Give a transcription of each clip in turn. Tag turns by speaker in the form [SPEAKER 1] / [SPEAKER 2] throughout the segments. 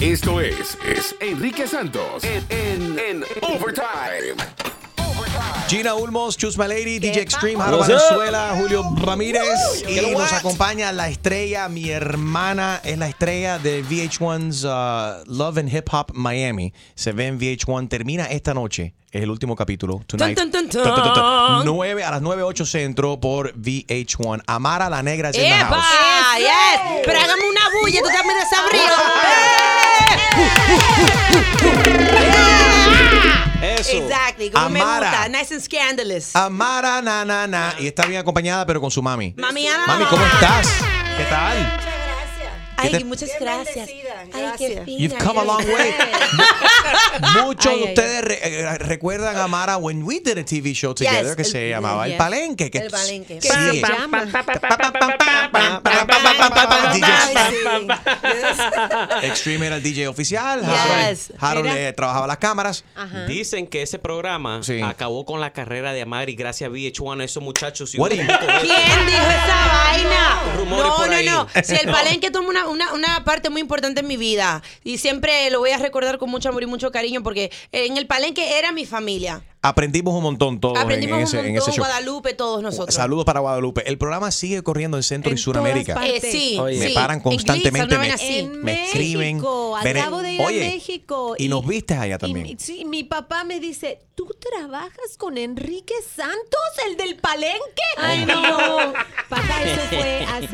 [SPEAKER 1] Esto es, es Enrique Santos en, en, en Overtime.
[SPEAKER 2] Gina Ulmos, Chus Malady, DJ Extreme, Jaro? Valenzuela, Julio Ramírez. Y nos acompaña la estrella, mi hermana es la estrella de VH1's uh, Love and Hip Hop Miami. Se ve en VH1, termina esta noche. Es el último capítulo. Tonight.
[SPEAKER 3] Tun, tun, tun,
[SPEAKER 2] Tun, tun, tun, tun.
[SPEAKER 3] tun.
[SPEAKER 2] Nueve- a las 9.8 centro por VH1. Amara la Negra es en
[SPEAKER 3] ¡Epa!
[SPEAKER 2] house.
[SPEAKER 3] ¡Yes! Pero hágame una bulla, tú también desabrido.
[SPEAKER 4] Eso.
[SPEAKER 3] Exactly, como me gusta. Nice and scandalous.
[SPEAKER 2] Amara na na na. Y está bien acompañada, pero con su mami.
[SPEAKER 3] Mami, Ana.
[SPEAKER 2] Mami, ¿cómo estás? ¿Qué tal?
[SPEAKER 3] Ay,
[SPEAKER 2] te-
[SPEAKER 3] muchas gracias. Ay, qué fina.
[SPEAKER 2] You've come a long way. Muchos
[SPEAKER 3] Ay,
[SPEAKER 2] de
[SPEAKER 3] ay,
[SPEAKER 2] ustedes re- eh, recuerdan a Mara when we did a TV show together
[SPEAKER 3] Yes,
[SPEAKER 2] que
[SPEAKER 3] el-
[SPEAKER 2] se llamaba El
[SPEAKER 3] yes.
[SPEAKER 2] Palenque. Que
[SPEAKER 3] El Palenque.
[SPEAKER 2] Sí. Extreme era el DJ oficial.
[SPEAKER 3] Yes.
[SPEAKER 2] Harold, Harold,
[SPEAKER 3] Mira.
[SPEAKER 2] eh, trabajaba las cámaras.
[SPEAKER 4] Dicen que ese programa
[SPEAKER 2] Sí.
[SPEAKER 4] acabó con la carrera de Amari gracias a VH1 a esos muchachos.
[SPEAKER 2] What do you-.
[SPEAKER 3] ¿Quién dijo esa vaina?
[SPEAKER 4] Rumores
[SPEAKER 3] No,
[SPEAKER 4] por
[SPEAKER 3] no,
[SPEAKER 4] ahí.
[SPEAKER 3] no. Si el palenque toma una, una, una parte muy importante en mi vida y siempre lo voy a recordar con mucho amor y mucho cariño porque en el palenque era mi familia.
[SPEAKER 2] Aprendimos un montón todos en-
[SPEAKER 3] Aprendimos
[SPEAKER 2] en, ese,
[SPEAKER 3] un
[SPEAKER 2] en
[SPEAKER 3] montón,
[SPEAKER 2] ese show.
[SPEAKER 3] Guadalupe, todos nosotros.
[SPEAKER 2] Saludos para Guadalupe. El programa sigue corriendo en Centro y Suramérica.
[SPEAKER 3] Eh, sí,
[SPEAKER 4] Oye.
[SPEAKER 2] Me
[SPEAKER 3] sí.
[SPEAKER 2] paran
[SPEAKER 3] En
[SPEAKER 2] constantemente. Me.
[SPEAKER 5] En
[SPEAKER 2] me escriben.
[SPEAKER 5] México, acabo de ir
[SPEAKER 2] Oye,
[SPEAKER 5] a México.
[SPEAKER 2] Y, nos viste allá también.
[SPEAKER 5] mi- sí, mi papá me dice, ¿tú trabajas con Enrique Santos, el del palenque? Ay, no.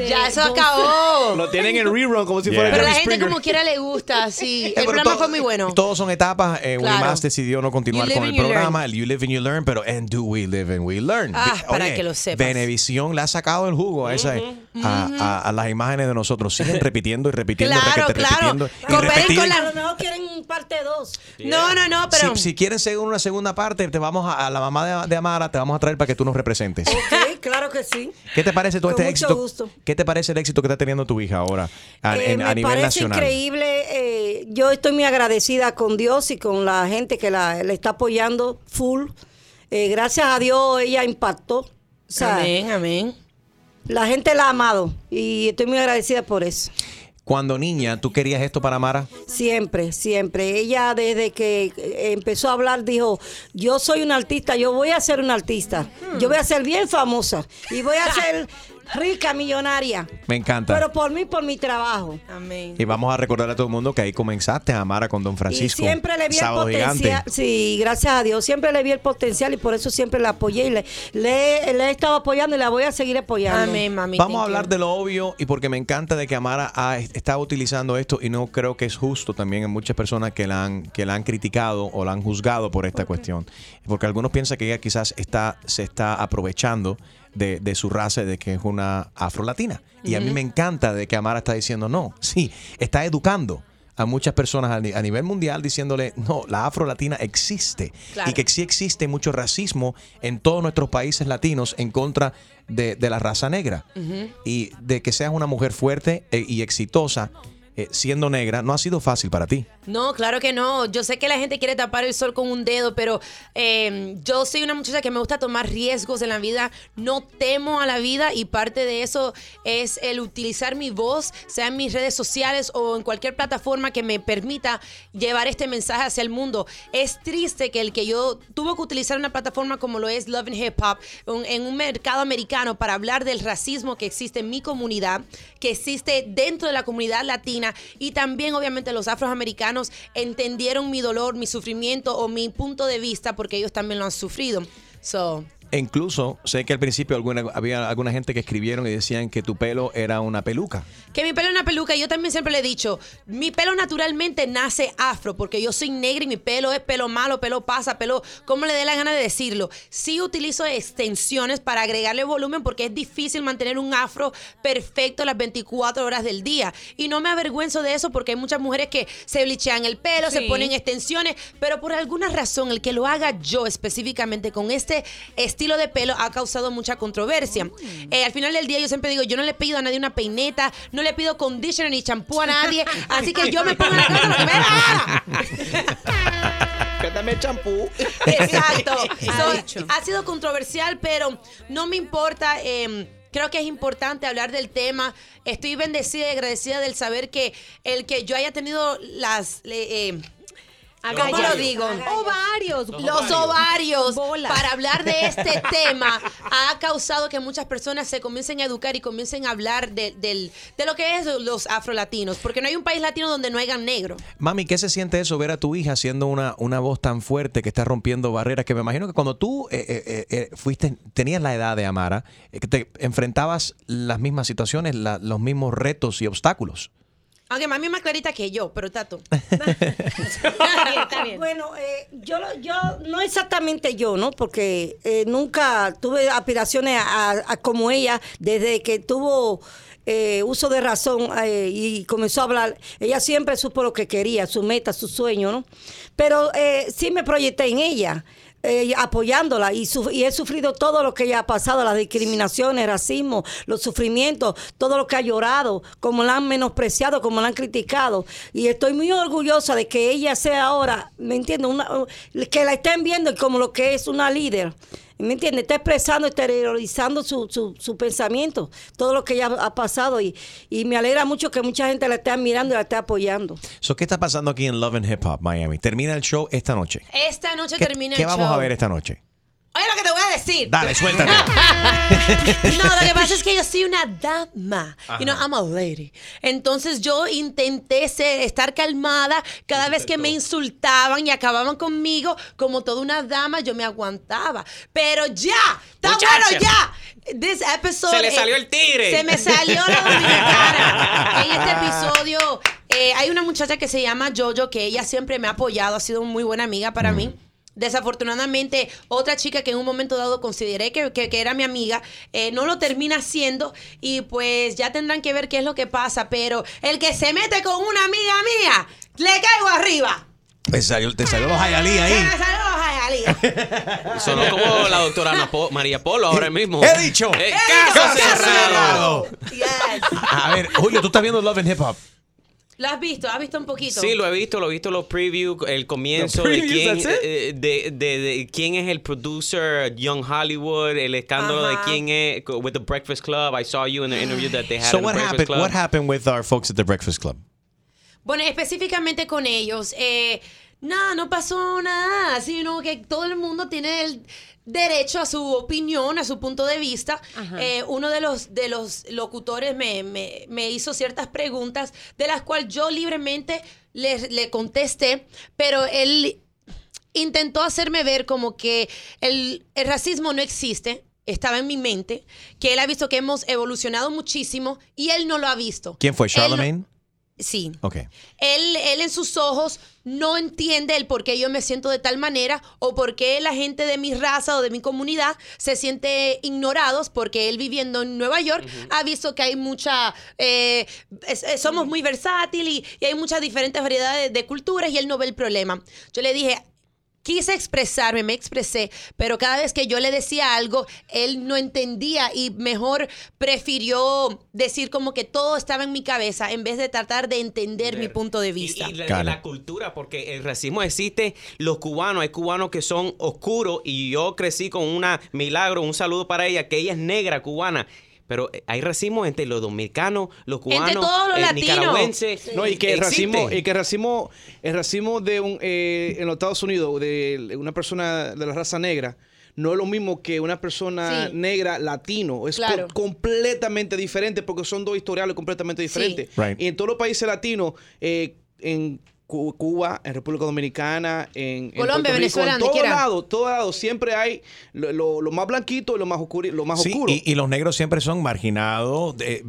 [SPEAKER 3] Ya, eso acabó.
[SPEAKER 4] Lo tienen en rerun como si
[SPEAKER 2] Yeah.
[SPEAKER 4] fuera
[SPEAKER 3] Pero la
[SPEAKER 4] Jerry
[SPEAKER 3] gente
[SPEAKER 4] Springer.
[SPEAKER 3] como quiera le gusta, sí.
[SPEAKER 2] Eh,
[SPEAKER 3] El
[SPEAKER 2] pero
[SPEAKER 3] programa
[SPEAKER 2] todo-
[SPEAKER 3] fue muy bueno.
[SPEAKER 2] Todos son etapas. Eh,
[SPEAKER 3] Claro.
[SPEAKER 2] Más decidió no continuar
[SPEAKER 3] You live
[SPEAKER 2] con el
[SPEAKER 3] and you
[SPEAKER 2] programa.
[SPEAKER 3] learn.
[SPEAKER 2] El You live and you learn, pero and do we live and we learn.
[SPEAKER 3] Ah, para que lo sepas.
[SPEAKER 2] Venevisión le ha sacado el jugo a, esa, a, a- a las imágenes de nosotros. Siguen repitiendo y repitiendo,
[SPEAKER 3] Claro,
[SPEAKER 2] requete-
[SPEAKER 3] claro.
[SPEAKER 2] repitiendo. y
[SPEAKER 3] Cooperen con la-
[SPEAKER 6] A lo mejor quieren parte 2.
[SPEAKER 3] No, no, no, pero...
[SPEAKER 2] Si, si quieren seguir una segunda parte, te vamos a, a la mamá de, de Amara, te vamos a traer para que tú nos representes.
[SPEAKER 6] Ok, claro que sí.
[SPEAKER 2] ¿Qué te parece todo
[SPEAKER 6] Con
[SPEAKER 2] este
[SPEAKER 6] mucho
[SPEAKER 2] éxito?
[SPEAKER 6] gusto.
[SPEAKER 2] ¿Qué te parece el éxito que está teniendo tu hija ahora a,
[SPEAKER 6] Eh,
[SPEAKER 2] en- a
[SPEAKER 6] me
[SPEAKER 2] nivel
[SPEAKER 6] parece
[SPEAKER 2] nacional?
[SPEAKER 6] increíble. eh, yo estoy muy agradecida con Dios y con la gente que la, le está apoyando full. Eh, gracias a Dios ella impactó. O sea,
[SPEAKER 3] Amén, amén.
[SPEAKER 6] la gente la ha amado y estoy muy agradecida por eso.
[SPEAKER 2] Cuando niña, ¿tú querías esto para Amara?
[SPEAKER 6] Siempre, siempre. Ella desde que eh, empezó a hablar dijo, yo soy una artista, yo voy a ser una artista. Yo voy a ser bien famosa y voy a ser rica, millonaria.
[SPEAKER 2] Me encanta.
[SPEAKER 6] Pero por mí, por mi trabajo.
[SPEAKER 3] Amén.
[SPEAKER 2] y vamos a recordar a todo el mundo que ahí comenzaste, Amara, con Don Francisco.
[SPEAKER 6] Y siempre le vi
[SPEAKER 2] Sábado
[SPEAKER 6] el
[SPEAKER 2] Gigante.
[SPEAKER 6] potencial. Sí, gracias a Dios. Siempre le vi el potencial y por eso siempre la apoyé y le, le, le he estado apoyando y la voy a seguir apoyando.
[SPEAKER 3] Amén, mami.
[SPEAKER 2] Vamos a hablar de lo obvio y porque me encanta de que Amara ha, está utilizando esto y no creo que es justo también en muchas personas que la han, que la han criticado o la han juzgado por esta cuestión. Porque algunos piensan que ella quizás está, se está aprovechando de, de su raza, de que es una afrolatina. Y a mí me encanta de que Amara está diciendo, no, sí, está educando a muchas personas a, ni- a nivel mundial diciéndole, no, la afrolatina existe
[SPEAKER 3] Claro.
[SPEAKER 2] y que sí existe mucho racismo en todos nuestros países latinos en contra de, de la raza negra. Y de que seas una mujer fuerte eh, y exitosa eh, siendo negra no ha sido fácil para ti.
[SPEAKER 3] No, claro que no. Yo sé que la gente quiere tapar el sol con un dedo, pero eh, yo soy una muchacha que me gusta tomar riesgos en la vida. No temo a la vida y parte de eso es el utilizar mi voz, sea en mis redes sociales o en cualquier plataforma que me permita llevar este mensaje hacia el mundo. Es triste que el que yo tuve que utilizar una plataforma como lo es Love and Hip Hop en un mercado americano para hablar del racismo que existe en mi comunidad, que existe dentro de la comunidad latina y también obviamente los afroamericanos entendieron mi dolor, mi sufrimiento o mi punto de vista porque ellos también lo han sufrido. So,
[SPEAKER 2] E incluso sé que al principio alguna, había alguna gente que escribieron y decían que tu pelo era una peluca.
[SPEAKER 3] Que mi pelo es una peluca, y yo también siempre le he dicho, mi pelo naturalmente nace afro, porque yo soy negra y mi pelo es pelo malo, pelo pasa, pelo, como le dé la gana de decirlo. Sí utilizo extensiones para agregarle volumen porque es difícil mantener un afro perfecto las 24 horas del día. Y no me avergüenzo de eso porque hay muchas mujeres que se blichean el pelo, se ponen extensiones, pero por alguna razón el que lo haga yo específicamente con este estilo de pelo ha causado mucha controversia. Eh, al final del día yo siempre digo, yo no le pido a nadie una peineta, no le pido conditioner ni champú a nadie, así que yo me pongo en la cabeza lo que me.
[SPEAKER 7] Quédame champú.
[SPEAKER 3] Exacto.
[SPEAKER 5] Ha
[SPEAKER 3] So, ha sido controversial, pero no me importa. eh, creo que es importante hablar del tema. Estoy bendecida y agradecida del saber que el que yo haya tenido las... eh, ¿Cómo
[SPEAKER 5] Agallas.
[SPEAKER 3] lo digo?
[SPEAKER 5] Ovarios.
[SPEAKER 3] Los ovarios
[SPEAKER 5] Bolas.
[SPEAKER 3] para hablar de este tema ha causado que muchas personas se comiencen a educar y comiencen a hablar de, del- de lo que es los afrolatinos, porque no hay un país latino donde no hayan negro.
[SPEAKER 2] Mami, ¿qué se siente eso ver a tu hija haciendo una, una voz tan fuerte que está rompiendo barreras? Que me imagino que cuando tú eh, eh, eh, eh, fuiste, tenías la edad de Amara, eh, que te enfrentabas las mismas situaciones, la- los mismos retos y obstáculos.
[SPEAKER 3] Aunque mami es más clarita que yo, pero tato.
[SPEAKER 5] Está bien.
[SPEAKER 6] Bueno, eh, yo, lo- yo no exactamente yo, ¿no? Porque eh, nunca tuve aspiraciones a, a- a como ella desde que tuvo eh, uso de razón eh, y comenzó a hablar. Ella siempre supo lo que quería, su meta, su sueño, ¿no? Pero eh, sí me proyecté en ella. Eh, apoyándola y, su- y he sufrido todo lo que ella ha pasado, las discriminaciones, el racismo, los sufrimientos, todo lo que ha llorado, como la han menospreciado, como la han criticado. Y estoy muy orgullosa de que ella sea ahora, ¿me entiendes? Que la estén viendo como lo que es una líder. ¿Me entiendes? Está expresando, exteriorizando su, su, su pensamiento, todo lo que ella ha pasado. Y, y me alegra mucho que mucha gente la esté admirando y la esté apoyando.
[SPEAKER 2] So, ¿Qué está pasando aquí en Love and Hip Hop Miami? Termina el show esta noche.
[SPEAKER 3] Esta noche
[SPEAKER 2] ¿Qué,
[SPEAKER 3] termina
[SPEAKER 2] qué
[SPEAKER 3] el
[SPEAKER 2] vamos
[SPEAKER 3] show.
[SPEAKER 2] a ver esta noche?
[SPEAKER 3] Oye, lo que te voy a decir.
[SPEAKER 2] Dale, suéltate.
[SPEAKER 3] No, lo que pasa es que yo soy una dama. You know, I'm a lady. Entonces yo intenté ser- estar calmada cada vez que me insultaban y acababan conmigo como toda una dama, yo me aguantaba. Pero ya, está bueno ya. This episode,
[SPEAKER 4] Se le salió el tigre.
[SPEAKER 3] Se me salió la dominicana. en este episodio eh, hay una muchacha que se llama Jojo que ella siempre me ha apoyado, ha sido muy buena amiga para mí. Desafortunadamente, otra chica que en un momento dado consideré que, que- que era mi amiga, eh, no lo termina haciendo y pues ya tendrán que ver qué es lo que pasa. Pero el que se mete con una amiga mía, le caigo arriba.
[SPEAKER 2] Te salió, te salió los
[SPEAKER 3] Se
[SPEAKER 2] ahí.
[SPEAKER 3] me salió los jayalías.
[SPEAKER 4] Sonó como la doctora Ana Po- María Polo ahora mismo.
[SPEAKER 2] He dicho.
[SPEAKER 4] Eh, caso cerrado.
[SPEAKER 3] Yes.
[SPEAKER 2] A ver, Julio, tú estás viendo Love and Hip Hop.
[SPEAKER 3] ¿Lo has visto? ¿Has visto un poquito?
[SPEAKER 4] Sí, lo he visto, lo he visto los previews, el comienzo de quién,
[SPEAKER 7] that's it?
[SPEAKER 4] eh, de, de- de quién es el producer, Young Hollywood, el escándalo de
[SPEAKER 3] Ajá.
[SPEAKER 4] quién es with the Breakfast Club. I saw you in the interview that they had
[SPEAKER 2] So
[SPEAKER 4] in the
[SPEAKER 2] what
[SPEAKER 4] Breakfast
[SPEAKER 2] happened?
[SPEAKER 4] Club.
[SPEAKER 2] What happened with our folks at the Breakfast Club?
[SPEAKER 3] Bueno, específicamente con ellos, eh, nada, no pasó nada, sino que todo el mundo tiene el derecho a su opinión, a su punto de vista. Eh, uno de los, de los locutores me, me- me hizo ciertas preguntas de las cuales yo libremente le, le contesté, pero él intentó hacerme ver como que el, el racismo no existe. Estaba en mi mente, que él ha visto que hemos evolucionado muchísimo y él no lo ha visto.
[SPEAKER 2] ¿Quién fue? Charlemagne?
[SPEAKER 3] Sí.
[SPEAKER 2] Ok.
[SPEAKER 3] Él, él en sus ojos no entiende el por qué yo me siento de tal manera o por qué la gente de mi raza o de mi comunidad se siente ignorados porque él viviendo en Nueva York ha visto que hay mucha, eh, es- es- somos muy versátil y, y hay muchas diferentes variedades de, de culturas y él no ve el problema. Yo le dije, quise expresarme, me expresé, pero cada vez que yo le decía algo, él no entendía y mejor prefirió decir como que todo estaba en mi cabeza en vez de tratar de entender mi punto de
[SPEAKER 4] Y-
[SPEAKER 3] vista.
[SPEAKER 4] Y, la,
[SPEAKER 2] Claro.
[SPEAKER 4] la cultura, porque el racismo existe, los cubanos, hay cubanos que son oscuros y yo crecí con una milagro, un saludo para ella, que ella es negra cubana. Pero eh, hay racismo entre los dominicanos, los cubanos,
[SPEAKER 3] todos los
[SPEAKER 4] eh,
[SPEAKER 3] latinos.
[SPEAKER 4] nicaragüenses.
[SPEAKER 7] No, y que el racismo, y que el racismo, el racismo de un, eh, en los Estados Unidos, de una persona de la raza negra, no es lo mismo que una persona
[SPEAKER 3] Sí.
[SPEAKER 7] negra latino. Es co- completamente diferente porque son dos historiales completamente diferentes.
[SPEAKER 2] Right.
[SPEAKER 7] Y en todos los países latinos, eh, en Cuba, en República Dominicana, en, en
[SPEAKER 3] Colombia, Venezuela,
[SPEAKER 7] en
[SPEAKER 3] quiera.
[SPEAKER 7] lados, todos lados siempre hay lo, lo- lo más blanquito y lo más oscuro, lo más
[SPEAKER 2] Sí,
[SPEAKER 7] oscuro.
[SPEAKER 2] y, y los negros siempre son marginados, eh,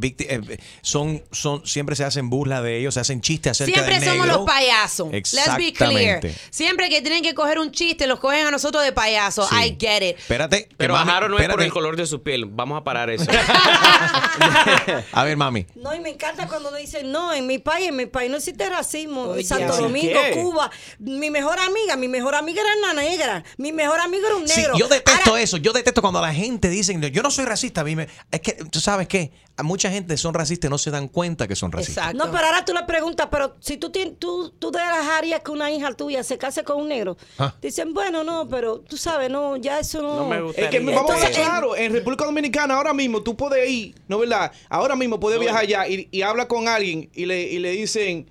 [SPEAKER 2] son, son, siempre se hacen burla de ellos, se hacen chistes acerca
[SPEAKER 3] Siempre
[SPEAKER 2] del
[SPEAKER 3] somos
[SPEAKER 2] negro.
[SPEAKER 3] los payasos. Let's be clear. Siempre que tienen que coger un chiste, los cogen a nosotros de payasos.
[SPEAKER 2] Sí.
[SPEAKER 3] I get it.
[SPEAKER 2] Espérate. que
[SPEAKER 4] Pero
[SPEAKER 2] mami-
[SPEAKER 4] Jaro no es por el color de su piel. Vamos a parar eso.
[SPEAKER 2] A ver, mami.
[SPEAKER 6] No, y me encanta cuando dicen, no, en mi país, en mi país no existe racismo.
[SPEAKER 3] Oye,
[SPEAKER 6] en Santo
[SPEAKER 7] ¿así
[SPEAKER 6] Domingo,
[SPEAKER 7] qué?
[SPEAKER 6] Cuba. Mi mejor amiga, mi mejor amiga era una negra. Mi mejor amigo era un
[SPEAKER 2] Sí,
[SPEAKER 6] negro.
[SPEAKER 2] yo detesto
[SPEAKER 6] Ahora,
[SPEAKER 2] eso. Yo detesto cuando la gente dice, yo no soy racista. A mí me- es que, tú sabes qué, a mucha gente son racistas y no se dan cuenta que son racistas.
[SPEAKER 3] Exacto.
[SPEAKER 6] No, pero ahora tú le preguntas, pero si tú, tienes, tú, tú dejarías que una hija tuya se case con un negro.
[SPEAKER 2] Ah.
[SPEAKER 6] Dicen, bueno, no, pero tú sabes, no, ya eso no.
[SPEAKER 4] No me gusta.
[SPEAKER 7] Es que
[SPEAKER 4] Entonces,
[SPEAKER 7] vamos a
[SPEAKER 6] en-
[SPEAKER 7] claros, en República Dominicana ahora mismo tú puedes ir, ¿no verdad? Ahora mismo puedes viajar allá y, y habla con alguien y le, y le dicen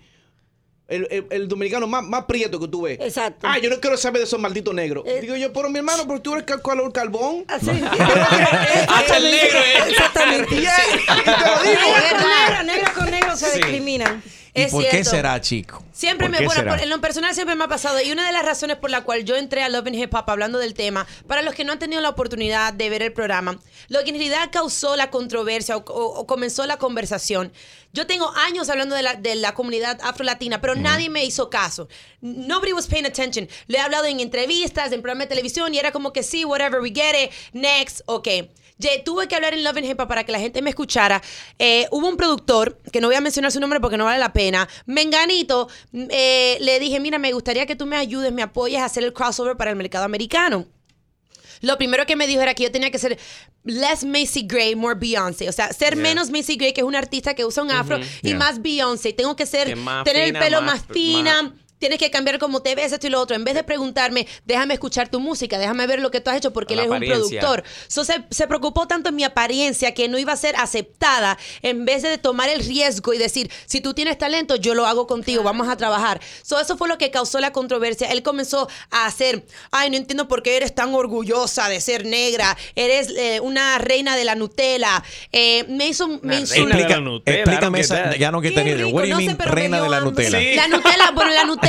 [SPEAKER 7] el, el- el dominicano más, más prieto que tú ves.
[SPEAKER 6] Exacto.
[SPEAKER 7] Ah, yo no quiero saber de esos malditos negros.
[SPEAKER 6] Eh.
[SPEAKER 7] Digo yo, pero mi hermano, pero tú eres cal- color carbón.
[SPEAKER 6] Así.
[SPEAKER 4] Hasta el negro es.
[SPEAKER 6] Exactamente.
[SPEAKER 7] Y, te lo digo.
[SPEAKER 6] Negro negro se
[SPEAKER 4] Sí.
[SPEAKER 6] discriminan.
[SPEAKER 2] ¿Y
[SPEAKER 3] Es
[SPEAKER 2] por qué
[SPEAKER 3] cierto.
[SPEAKER 2] será, chico?
[SPEAKER 3] Siempre
[SPEAKER 2] ¿Por
[SPEAKER 3] me,
[SPEAKER 2] qué
[SPEAKER 3] bueno, por- en lo personal siempre me ha pasado. Y una de las razones por la cual yo entré a Love and Hip Hop hablando del tema, para los que no han tenido la oportunidad de ver el programa, lo que en realidad causó la controversia o, o- o comenzó la conversación. Yo tengo años hablando de la, de la comunidad afrolatina, pero nadie me hizo caso. Nobody was paying attention. Le he hablado en entrevistas, en programas de televisión y era como que sí, whatever, we get it, next, ok. Ye- tuve que hablar en Love and Hip Hop para que la gente me escuchara. Eh, hubo un productor, que no voy a mencionar su nombre porque no vale la pena, Menganito, mm, eh, le dije, mira, me gustaría que tú me ayudes, me apoyes a hacer el crossover para el mercado americano. Lo primero que me dijo era que yo tenía que ser less Macy Gray, more Beyoncé. O sea, ser
[SPEAKER 4] Yeah.
[SPEAKER 3] menos Macy Gray, que es una artista que usa un afro, y
[SPEAKER 2] Yeah.
[SPEAKER 3] más Beyoncé. Tengo que ser,
[SPEAKER 4] Que
[SPEAKER 3] tener
[SPEAKER 4] fina,
[SPEAKER 3] el pelo
[SPEAKER 4] más-
[SPEAKER 3] más, fina.
[SPEAKER 4] más-
[SPEAKER 3] Tienes que cambiar como te ves, esto y lo otro. En vez de preguntarme, déjame escuchar tu música, déjame ver lo que tú has hecho, porque él es un productor. So, se, se preocupó tanto en mi apariencia que no iba a ser aceptada en vez de tomar el riesgo y decir, si tú tienes talento, yo lo hago contigo, vamos a trabajar. So, eso fue lo que causó la controversia. Él comenzó a hacer, ay, no entiendo por qué eres tan orgullosa de ser negra, eres eh, una reina de la Nutella. Eh, me hizo... Me
[SPEAKER 4] Una de la Nutella,
[SPEAKER 2] explícame esa, ya no que
[SPEAKER 5] rico,
[SPEAKER 2] What do you
[SPEAKER 5] no
[SPEAKER 2] mean,
[SPEAKER 5] me
[SPEAKER 2] reina de la. Nutella?
[SPEAKER 4] Sí.
[SPEAKER 3] La Nutella, bueno, la Nutella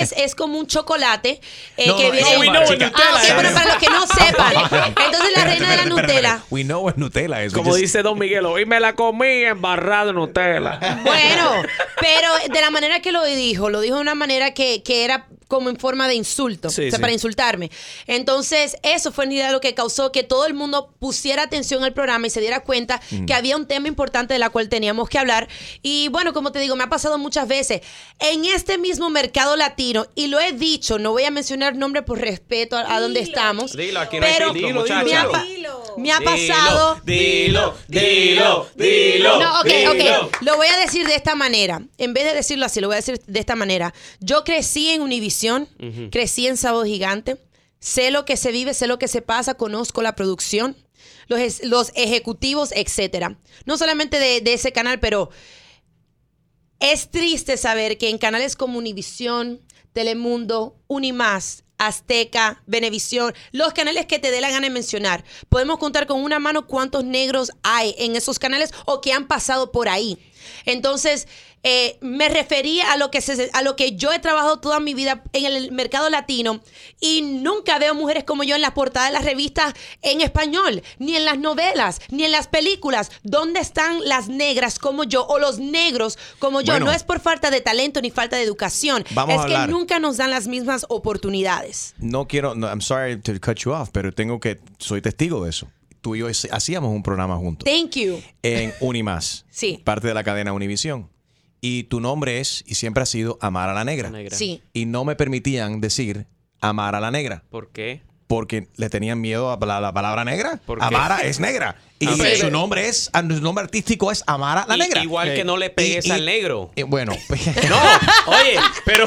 [SPEAKER 3] es, es como un chocolate eh,
[SPEAKER 2] No,
[SPEAKER 3] que
[SPEAKER 2] no,
[SPEAKER 3] viene.
[SPEAKER 2] no, we know
[SPEAKER 3] Ah, ok,
[SPEAKER 2] Nutella
[SPEAKER 3] pero
[SPEAKER 2] es.
[SPEAKER 3] para los que no sepan. Entonces la reina de la Nutella.
[SPEAKER 2] espérate. We know what Nutella es. We
[SPEAKER 4] Como
[SPEAKER 2] just-
[SPEAKER 4] dice Don Miguel, hoy me la comí embarrada de Nutella.
[SPEAKER 3] Bueno, pero de la manera que lo dijo, lo dijo de una manera que, que era como en forma de insulto,
[SPEAKER 4] Sí,
[SPEAKER 3] o sea,
[SPEAKER 4] sí.
[SPEAKER 3] para insultarme. Entonces, eso fue en realidad lo que causó que todo el mundo pusiera atención al programa y se diera cuenta que había un tema importante de la cual teníamos que hablar. Y bueno, como te digo, me ha pasado muchas veces en este mismo mercado latino, y lo he dicho, no voy a mencionar nombre por respeto a, a donde estamos.
[SPEAKER 4] Dilo, aquí no
[SPEAKER 3] pero
[SPEAKER 7] Dilo, dilo,
[SPEAKER 3] me, ha,
[SPEAKER 5] Dilo.
[SPEAKER 3] me ha pasado.
[SPEAKER 4] Dilo, dilo, dilo.
[SPEAKER 3] No, ok,
[SPEAKER 4] dilo.
[SPEAKER 3] ok. Lo voy a decir de esta manera. En vez de decirlo así, lo voy a decir de esta manera. Yo crecí en Crecí en Sábado Gigante, sé lo que se vive, sé lo que se pasa, conozco la producción, los, los ejecutivos, etcétera. No solamente de, de ese canal, pero es triste saber que en canales como Univisión, Telemundo, Unimás, Azteca, Venevisión, los canales que te dé la gana de mencionar, podemos contar con una mano cuántos negros hay en esos canales o que han pasado por ahí. Entonces, eh, me refería a lo, que se- a lo que yo he trabajado toda mi vida en el mercado latino y nunca veo mujeres como yo en las portadas de las revistas en español, ni en las novelas, ni en las películas. ¿Dónde están las negras como yo o los negros como yo?
[SPEAKER 2] Bueno.
[SPEAKER 3] no es por falta de talento ni falta de educación,
[SPEAKER 2] Vamos
[SPEAKER 3] es
[SPEAKER 2] a
[SPEAKER 3] que nunca nos dan las mismas oportunidades.
[SPEAKER 2] No quiero, no, I'm sorry to cut you off, pero tengo que, soy testigo de eso. Tú y yo hacíamos un programa juntos
[SPEAKER 3] Thank you.
[SPEAKER 2] en Unimás,
[SPEAKER 3] Sí.
[SPEAKER 2] parte de la cadena Univisión. Y tu nombre es y siempre ha sido Amar a la Negra.
[SPEAKER 4] Negra.
[SPEAKER 3] Sí.
[SPEAKER 2] Y no me permitían decir Amar a la Negra.
[SPEAKER 4] ¿Por qué?
[SPEAKER 2] Porque le tenían miedo a la, la palabra negra.
[SPEAKER 4] ¿Por qué?
[SPEAKER 2] Amara es negra. Y
[SPEAKER 4] Ah,
[SPEAKER 2] su nombre es, ah, su nombre artístico es Amara la Negra.
[SPEAKER 4] Igual que no le pegues
[SPEAKER 2] Y- y-
[SPEAKER 4] al negro.
[SPEAKER 2] y bueno,
[SPEAKER 4] No, oye, pero,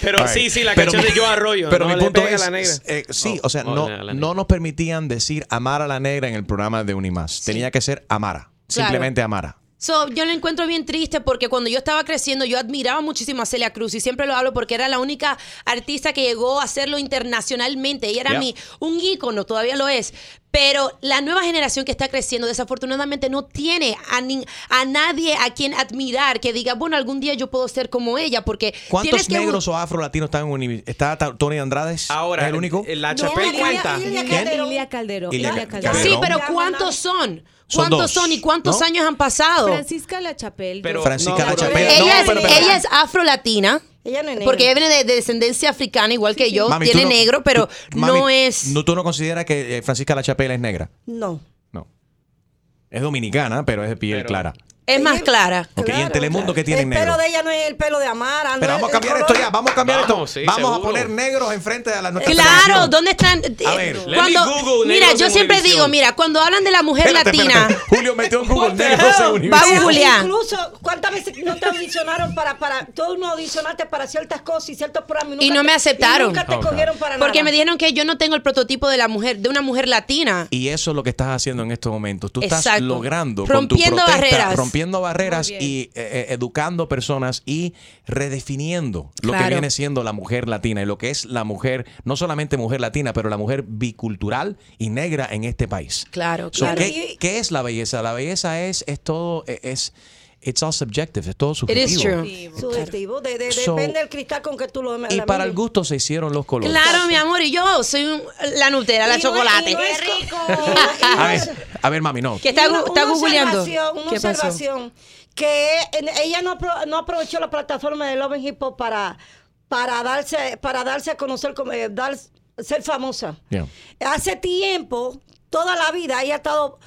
[SPEAKER 4] pero sí, sí, la
[SPEAKER 2] Pero
[SPEAKER 4] canción
[SPEAKER 2] mi-
[SPEAKER 4] de Yo Arroyo.
[SPEAKER 2] Pero
[SPEAKER 4] no
[SPEAKER 2] mi
[SPEAKER 4] le
[SPEAKER 2] punto
[SPEAKER 4] pegues
[SPEAKER 2] es,
[SPEAKER 4] a la negra.
[SPEAKER 2] eh, sí,
[SPEAKER 4] Oh,
[SPEAKER 2] o sea,
[SPEAKER 4] oh,
[SPEAKER 2] no,
[SPEAKER 4] a la negra.
[SPEAKER 2] no nos permitían decir amar a la negra en el programa de Unimás. Tenía que ser Amara. Simplemente Amara.
[SPEAKER 3] So, yo lo encuentro bien triste porque cuando yo estaba creciendo yo admiraba muchísimo a Celia Cruz y siempre lo hablo porque era la única artista que llegó a hacerlo internacionalmente. Ella era
[SPEAKER 2] Yeah.
[SPEAKER 3] mi, un ícono, todavía lo es. Pero la nueva generación que está creciendo desafortunadamente no tiene a, ni- a nadie a quien admirar que diga, bueno, algún día yo puedo ser como ella porque
[SPEAKER 2] ¿Cuántos
[SPEAKER 3] que...
[SPEAKER 2] negros o afro-latinos están en Univ- ¿Está Tony Andrade?
[SPEAKER 4] Ahora,
[SPEAKER 2] ¿Es el único?
[SPEAKER 4] La
[SPEAKER 6] No,
[SPEAKER 4] Chapel cuenta.
[SPEAKER 6] Ilia. Calderón.
[SPEAKER 5] Ilia Calderón.
[SPEAKER 3] Sí, pero. ¿cuántos son?
[SPEAKER 2] Son
[SPEAKER 3] ¿Cuántos
[SPEAKER 2] dos,
[SPEAKER 3] son y cuántos
[SPEAKER 2] ¿no?
[SPEAKER 3] años han pasado?
[SPEAKER 5] Francisca La Chapelle.
[SPEAKER 4] Pero-
[SPEAKER 2] Francisca
[SPEAKER 4] No,
[SPEAKER 2] La
[SPEAKER 4] pero-
[SPEAKER 2] Chapelle.
[SPEAKER 3] ella,
[SPEAKER 2] No,
[SPEAKER 3] es, ella es afro-latina.
[SPEAKER 6] Ella no es negra.
[SPEAKER 3] Porque ella viene de, de descendencia africana, igual que yo.
[SPEAKER 2] Mami,
[SPEAKER 3] tiene
[SPEAKER 2] no-
[SPEAKER 3] negro, pero
[SPEAKER 2] tú- mami,
[SPEAKER 3] no es.
[SPEAKER 2] no- ¿Tú no consideras que eh, Francisca La Chapelle es negra?
[SPEAKER 6] No.
[SPEAKER 2] No. Es dominicana, pero es de piel
[SPEAKER 4] Pero-
[SPEAKER 2] clara.
[SPEAKER 3] Es más clara.
[SPEAKER 2] Ok, ¿y en Telemundo qué tienen
[SPEAKER 6] El
[SPEAKER 2] negro?
[SPEAKER 6] pelo de ella no es el pelo de Amara. no
[SPEAKER 2] Pero vamos a
[SPEAKER 6] el
[SPEAKER 2] cambiar
[SPEAKER 6] color-
[SPEAKER 2] esto ya, vamos a cambiar
[SPEAKER 4] Vamos,
[SPEAKER 2] esto.
[SPEAKER 4] sí,
[SPEAKER 2] vamos a
[SPEAKER 4] seguro.
[SPEAKER 2] poner negros enfrente de la nuestra
[SPEAKER 3] Claro,
[SPEAKER 2] televisión.
[SPEAKER 3] ¿dónde están?
[SPEAKER 2] A ver.
[SPEAKER 4] Let
[SPEAKER 3] cuando,
[SPEAKER 4] Google
[SPEAKER 3] mira,
[SPEAKER 4] negros
[SPEAKER 3] yo
[SPEAKER 4] en
[SPEAKER 3] siempre
[SPEAKER 4] Univision.
[SPEAKER 3] digo, mira, cuando hablan de la mujer
[SPEAKER 2] Espérate,
[SPEAKER 3] latina,
[SPEAKER 2] espérate. Julio metió en Google negros en? Univision.
[SPEAKER 3] Vamos, Julián.
[SPEAKER 6] Incluso, ¿cuántas veces no te audicionaron para, para, tú no audicionaste para ciertas cosas y ciertos programas?
[SPEAKER 3] Y
[SPEAKER 6] nunca
[SPEAKER 3] no
[SPEAKER 6] te-
[SPEAKER 3] me aceptaron.
[SPEAKER 6] y nunca te cogieron para
[SPEAKER 3] porque
[SPEAKER 6] nada.
[SPEAKER 3] me dijeron que yo no tengo el prototipo de la mujer, de una mujer latina.
[SPEAKER 2] Y eso es lo que estás haciendo en estos momentos. Tú estás
[SPEAKER 3] Exacto.
[SPEAKER 2] logrando
[SPEAKER 3] Rompiendo
[SPEAKER 2] con tu protesta,
[SPEAKER 3] barreras.
[SPEAKER 2] rompiendo barreras
[SPEAKER 5] Muy bien.
[SPEAKER 2] y eh, eh, educando personas y redefiniendo lo que viene siendo la mujer latina y lo que es la mujer, no solamente mujer latina, pero la mujer bicultural y negra en este país.
[SPEAKER 3] Claro,
[SPEAKER 2] So,
[SPEAKER 3] claro.
[SPEAKER 2] ¿qué, qué es la belleza? La belleza es, es todo, eh, es, it's all subjective, es todo
[SPEAKER 3] It
[SPEAKER 2] subjetivo.
[SPEAKER 3] is true.
[SPEAKER 6] Subjetivo, de, de-
[SPEAKER 2] So-
[SPEAKER 6] depende del cristal con que tú lo
[SPEAKER 2] Y para el gusto se hicieron los colores.
[SPEAKER 3] Claro, mi amor, y yo soy un- la Nutella, la
[SPEAKER 6] Y no es-
[SPEAKER 3] chocolate.
[SPEAKER 6] y no
[SPEAKER 5] rico!
[SPEAKER 2] A ver, a ver, mami, no.
[SPEAKER 3] Que está,
[SPEAKER 6] una-
[SPEAKER 3] está
[SPEAKER 6] una
[SPEAKER 3] googleando.
[SPEAKER 6] observación, Una
[SPEAKER 3] ¿Qué pasó?
[SPEAKER 6] observación que ella no, no aprovechó la plataforma de Love and Hip Hop para, para, darse, para darse a conocer, como, eh, dar, ser famosa.
[SPEAKER 2] Yeah.
[SPEAKER 6] Hace tiempo, toda la vida, ella ha estado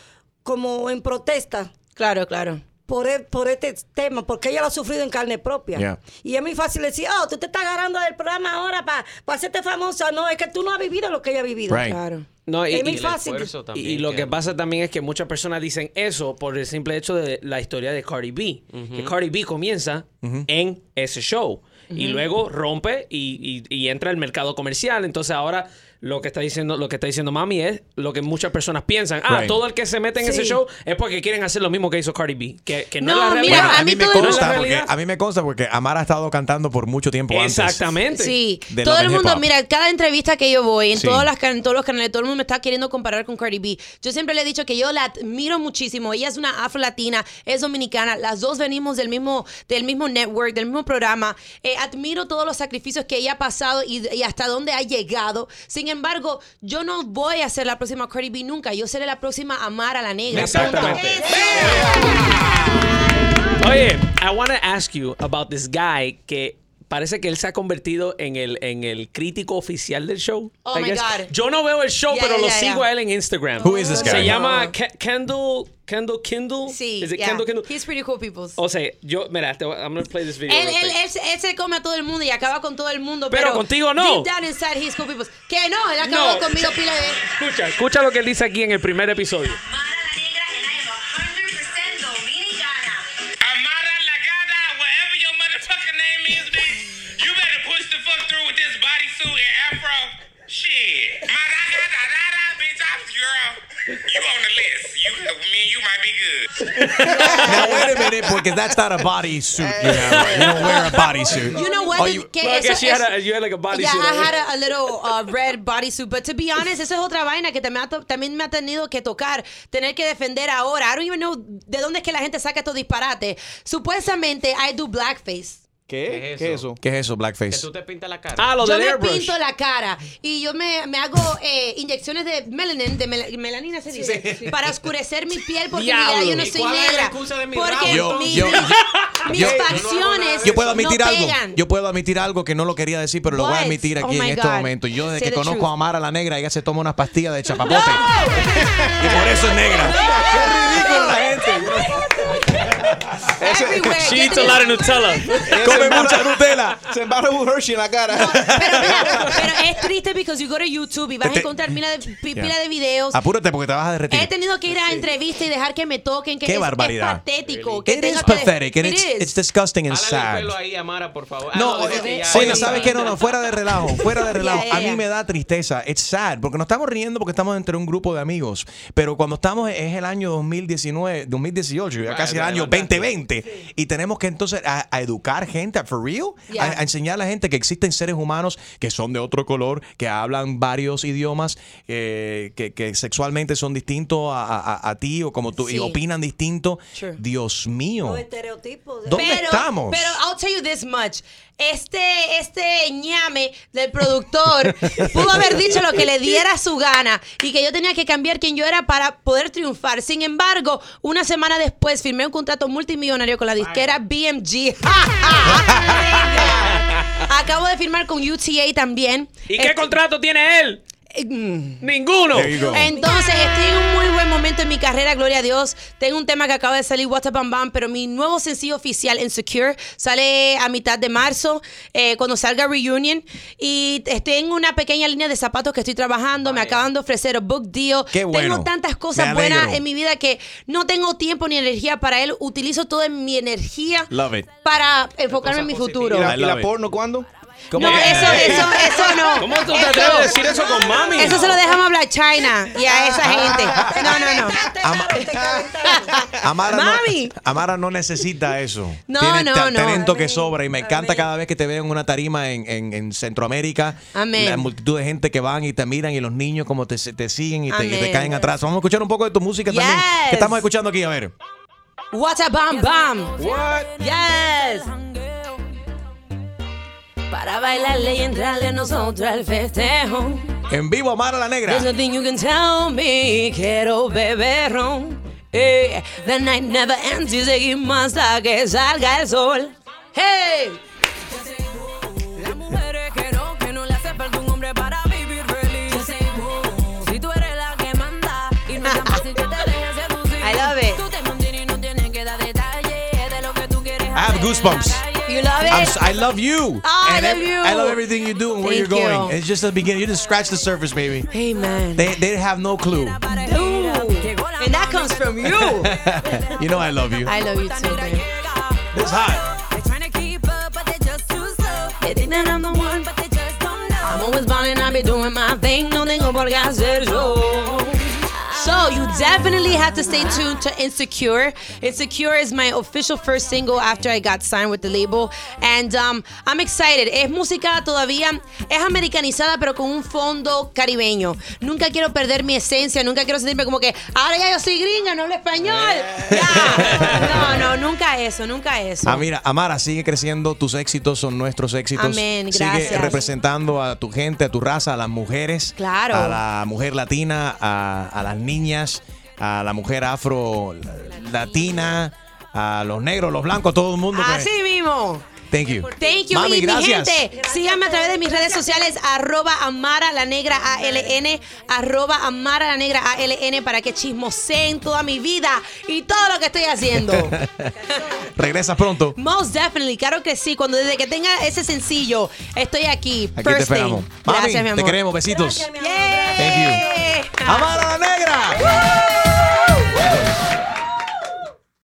[SPEAKER 6] como en protesta
[SPEAKER 3] Claro, claro.
[SPEAKER 6] Por, e- por este tema, porque ella lo ha sufrido en carne propia.
[SPEAKER 2] Yeah.
[SPEAKER 6] Y es muy fácil decir, oh, tú te estás agarrando del programa ahora para hacerte famosa. No, es que tú no has vivido lo que ella ha vivido.
[SPEAKER 2] Right.
[SPEAKER 3] Claro.
[SPEAKER 8] No, y,
[SPEAKER 6] Es muy
[SPEAKER 8] y-
[SPEAKER 6] fácil.
[SPEAKER 8] y-
[SPEAKER 4] también
[SPEAKER 8] y lo
[SPEAKER 4] que-
[SPEAKER 8] que pasa también es que muchas personas dicen eso por el simple hecho de la historia de Cardi B. Que Cardi B comienza en ese show y luego rompe y, y- y entra al mercado comercial. Entonces ahora lo que está diciendo lo que está diciendo Mami es lo que muchas personas piensan. Ah,
[SPEAKER 2] Right.
[SPEAKER 8] todo el que se mete en ese show es porque quieren hacer lo mismo que hizo Cardi B. Que, que no,
[SPEAKER 3] No,
[SPEAKER 8] es la
[SPEAKER 3] mira.
[SPEAKER 2] Bueno,
[SPEAKER 3] a mí
[SPEAKER 2] mí me consta porque a mí me consta porque Amara ha estado cantando por mucho tiempo antes.
[SPEAKER 8] Exactamente.
[SPEAKER 3] Sí,
[SPEAKER 2] de
[SPEAKER 3] todo el mundo, mira, cada entrevista que yo voy, en,
[SPEAKER 2] Sí.
[SPEAKER 3] todas las, en todos los canales, todo el mundo me está queriendo comparar con Cardi B. Yo siempre le he dicho que yo la admiro muchísimo. Ella es una afro-latina, es dominicana, las dos venimos del mismo, del mismo network, del mismo programa. Eh, admiro todos los sacrificios que ella ha pasado y, y hasta dónde ha llegado. Sin embargo, yo no voy a ser la próxima Cardi B nunca. Yo seré la próxima Amara la Negra.
[SPEAKER 8] Exactamente. Oye, I want to ask you about this guy que parece que él se ha convertido en el, en el crítico oficial del show.
[SPEAKER 3] Oh, my. God.
[SPEAKER 8] Yo no veo el show,
[SPEAKER 3] Yeah,
[SPEAKER 8] pero lo
[SPEAKER 3] yeah,
[SPEAKER 8] sigo
[SPEAKER 3] yeah.
[SPEAKER 8] a él en Instagram.
[SPEAKER 2] Who is this
[SPEAKER 8] Se
[SPEAKER 2] guy?
[SPEAKER 8] llama Ke- Kendall, Kendall Kindle.
[SPEAKER 3] Sí,
[SPEAKER 8] Is it
[SPEAKER 3] yeah.
[SPEAKER 8] Kendall Kindle?
[SPEAKER 3] He's pretty cool, people.
[SPEAKER 8] O sea, yo, mira, te voy- I'm going to play this video.
[SPEAKER 3] Él, él, él, se- él se come a todo el mundo y acaba con todo el mundo.
[SPEAKER 8] Pero
[SPEAKER 3] Pero,
[SPEAKER 8] contigo no.
[SPEAKER 3] Deep down inside, he's cool people. Que no, él acabó
[SPEAKER 8] No.
[SPEAKER 3] conmigo pila de.
[SPEAKER 8] Escucha, escucha lo que él dice aquí en el primer episodio.
[SPEAKER 2] Now wait a minute, porque that's not a bodysuit. You, know, you don't wear a bodysuit.
[SPEAKER 3] You know what?
[SPEAKER 2] Oh, you-
[SPEAKER 3] que
[SPEAKER 8] Well, I guess you had, a, you had like a bodysuit.
[SPEAKER 3] Yeah, I had a, a little uh, red bodysuit, but to be honest, eso es otra vaina que también, también me ha tenido que tocar, tener que defender ahora. I don't even know de dónde es que la gente saca estos disparates. Supuestamente, I do blackface.
[SPEAKER 7] ¿Qué?
[SPEAKER 4] es
[SPEAKER 7] ¿Qué es
[SPEAKER 4] eso?
[SPEAKER 2] ¿Qué es eso,
[SPEAKER 4] Que
[SPEAKER 2] blackface?
[SPEAKER 4] tú te pintas la cara.
[SPEAKER 8] Ah, lo
[SPEAKER 3] Yo
[SPEAKER 8] del
[SPEAKER 3] me
[SPEAKER 8] airbrush.
[SPEAKER 3] pinto la cara y yo me, me hago eh, inyecciones de melanin, de mel- melanina se dice, para oscurecer mi piel porque realidad yo no
[SPEAKER 4] ¿Y
[SPEAKER 3] soy
[SPEAKER 4] la
[SPEAKER 3] negra.
[SPEAKER 4] mi
[SPEAKER 3] porque
[SPEAKER 2] Yo-
[SPEAKER 3] mi-
[SPEAKER 2] yo-
[SPEAKER 3] mis
[SPEAKER 2] yo-
[SPEAKER 3] facciones
[SPEAKER 2] Yo puedo admitir
[SPEAKER 3] no
[SPEAKER 2] algo.
[SPEAKER 3] pegan.
[SPEAKER 2] Yo puedo admitir algo que no lo quería decir, pero lo voy a admitir aquí
[SPEAKER 3] Oh
[SPEAKER 2] en este
[SPEAKER 3] God.
[SPEAKER 2] momento. Yo desde
[SPEAKER 3] Say
[SPEAKER 2] que conozco
[SPEAKER 3] truth.
[SPEAKER 2] a Amara la negra, ella se toma unas pastillas de chapapote. Y por eso es negra.
[SPEAKER 3] everywhere.
[SPEAKER 8] She eats a lot of Nutella.
[SPEAKER 2] Come mucha Nutella.
[SPEAKER 7] Se embarra un Hershey en la cara.
[SPEAKER 3] No, pero mira, pero es triste porque you go to YouTube y vas a
[SPEAKER 2] este-
[SPEAKER 3] encontrar pila de, pila de videos.
[SPEAKER 2] Apúrate porque te vas a derretir.
[SPEAKER 3] He tenido que ir a entrevistas y dejar que me toquen. Que
[SPEAKER 2] Qué
[SPEAKER 3] es,
[SPEAKER 2] barbaridad.
[SPEAKER 3] Es patético. Really?
[SPEAKER 2] It is pathetic and it's, it's disgusting and sad.
[SPEAKER 4] ahí a por favor.
[SPEAKER 2] No, no
[SPEAKER 4] eh,
[SPEAKER 2] ¿sabes qué? No, no, fuera de relajo, fuera de relajo.
[SPEAKER 3] Yeah, yeah,
[SPEAKER 2] a mí me da tristeza. It's sad porque nos estamos riendo porque estamos entre un grupo de amigos. Pero cuando estamos, es el año 2019, 2018, ya casi el año 2020. Y tenemos que entonces a, educar gente, for real,
[SPEAKER 3] yeah.
[SPEAKER 2] a, enseñar a la gente que existen seres humanos que son de otro color, que hablan varios idiomas, eh, que, que, sexualmente son distintos a, ti o como tú, y opinan distinto. Dios mío.
[SPEAKER 6] Los estereotipos.
[SPEAKER 2] ¿Dónde estamos?
[SPEAKER 3] Pero I'll tell you this much. Este, este ñame del productor pudo haber dicho lo que le diera su gana y que yo tenía que cambiar quien yo era para poder triunfar. Sin embargo, una semana después firmé un contrato multimillonario con la disquera BMG. Acabo de firmar con UTA también.
[SPEAKER 8] ¿Y qué contrato tiene él? Ninguno.
[SPEAKER 2] There you go.
[SPEAKER 3] Entonces, estoy en un muy buen momento en mi carrera, gloria a Dios. Tengo un tema que acaba de salir, WhatsApp Bam Bam, pero mi nuevo sencillo oficial, Insecure, sale a mitad de marzo, eh, cuando salga Reunion. Y tengo una pequeña línea de zapatos que estoy trabajando. Me acaban de ofrecer un book deal.
[SPEAKER 2] Qué bueno.
[SPEAKER 3] Tengo tantas cosas buenas en mi vida que no tengo tiempo ni energía para él. Utilizo toda mi energía
[SPEAKER 2] Love it.
[SPEAKER 3] para enfocarme en mi futuro.
[SPEAKER 7] ¿Y la, y la porno cuándo?
[SPEAKER 2] ¿Cómo
[SPEAKER 3] No,
[SPEAKER 2] que-
[SPEAKER 3] eso, eso, eso no.
[SPEAKER 8] ¿Cómo tú te atreves a decir eso con mami?
[SPEAKER 3] Eso se lo dejamos hablar a China y a esa gente. No, no, no.
[SPEAKER 2] Ama- Amara,
[SPEAKER 3] Mami.
[SPEAKER 2] No, Amara no necesita eso.
[SPEAKER 3] No,
[SPEAKER 2] Tiene
[SPEAKER 3] no, no.
[SPEAKER 2] talento que sobra y me encanta cada vez que te veo en una tarima en, en- en Centroamérica.
[SPEAKER 3] Amén.
[SPEAKER 2] La multitud de gente que van y te miran y los niños como te, te siguen y te, y te
[SPEAKER 3] Amén.
[SPEAKER 2] caen atrás. Vamos a escuchar un poco de tu música también.
[SPEAKER 3] Yes.
[SPEAKER 2] ¿Qué estamos escuchando aquí? A ver.
[SPEAKER 3] What's a bam bam?
[SPEAKER 7] What?
[SPEAKER 3] Yes. Para bailarle y entrarle a nosotros al festejo.
[SPEAKER 2] En vivo, Amara la Negra.
[SPEAKER 3] There's nothing you can tell me. Quiero beber ron. Eh, the night never ends y seguimos hasta que salga el sol. Hey.
[SPEAKER 9] Las mujeres que no, que no le hace falta un hombre para vivir feliz. Si tú eres la que manda y no es tan fácil que te dejes seducir.
[SPEAKER 3] I love it.
[SPEAKER 9] Tú te mantienes y no tienes que dar detalles de lo que tú quieres
[SPEAKER 2] I have goosebumps.
[SPEAKER 3] You love it?
[SPEAKER 2] s- I love you.
[SPEAKER 3] Oh, I love
[SPEAKER 2] ev-
[SPEAKER 3] you.
[SPEAKER 2] I love everything you do and where
[SPEAKER 3] Thank
[SPEAKER 2] you're going.
[SPEAKER 3] you.
[SPEAKER 2] It's just the beginning. You just scratch the surface, baby.
[SPEAKER 3] Amen.
[SPEAKER 2] They, they have no clue.
[SPEAKER 3] Ooh. And that comes from you.
[SPEAKER 2] you know I love you.
[SPEAKER 3] I love you too, babe.
[SPEAKER 2] It's hot.
[SPEAKER 9] They're trying to keep up, but they're just too slow.
[SPEAKER 3] They think that I'm the one,
[SPEAKER 9] But they just don't know.
[SPEAKER 3] I'm always balling, I be doing my thing. No tengo por qué hacer yo. So you definitely have to stay tuned to Insecure. Insecure is my official first single after I got signed with the label, and um, I'm excited. Es música todavía, es americanizada, pero con un fondo caribeño. Nunca quiero perder mi esencia, nunca quiero sentirme como que ahora ya yo soy gringa, no hablo español. Ya. No, no, nunca eso, nunca eso.
[SPEAKER 2] Ah, mira, Amara, sigue creciendo, tus éxitos son nuestros éxitos.
[SPEAKER 3] Amén,
[SPEAKER 2] Sigue
[SPEAKER 3] gracias.
[SPEAKER 2] representando a tu gente, a tu raza, a las mujeres.
[SPEAKER 3] Claro.
[SPEAKER 2] A la mujer latina, a, a las niñas, a la mujer afro latina, a los negros, los blancos, todo el mundo. que-
[SPEAKER 3] Así mismo.
[SPEAKER 2] Thank you.
[SPEAKER 3] Thank you.
[SPEAKER 2] Mami,
[SPEAKER 3] mi
[SPEAKER 2] gracias.
[SPEAKER 3] gente, síganme a través de mis redes sociales, arroba Amara la Negra ALN, arroba Amara la Negra ALN, para que chismoseen toda mi vida y todo lo que estoy haciendo.
[SPEAKER 2] Regresas pronto.
[SPEAKER 3] Most definitely, claro que sí. Cuando desde que tenga ese sencillo, estoy aquí.
[SPEAKER 2] Aquí te
[SPEAKER 3] First thing.
[SPEAKER 2] esperamos. Mami,
[SPEAKER 3] Gracias, mi
[SPEAKER 2] te
[SPEAKER 3] amor.
[SPEAKER 2] queremos. Besitos.
[SPEAKER 3] Yay.
[SPEAKER 2] Thank you. Amara la Negra.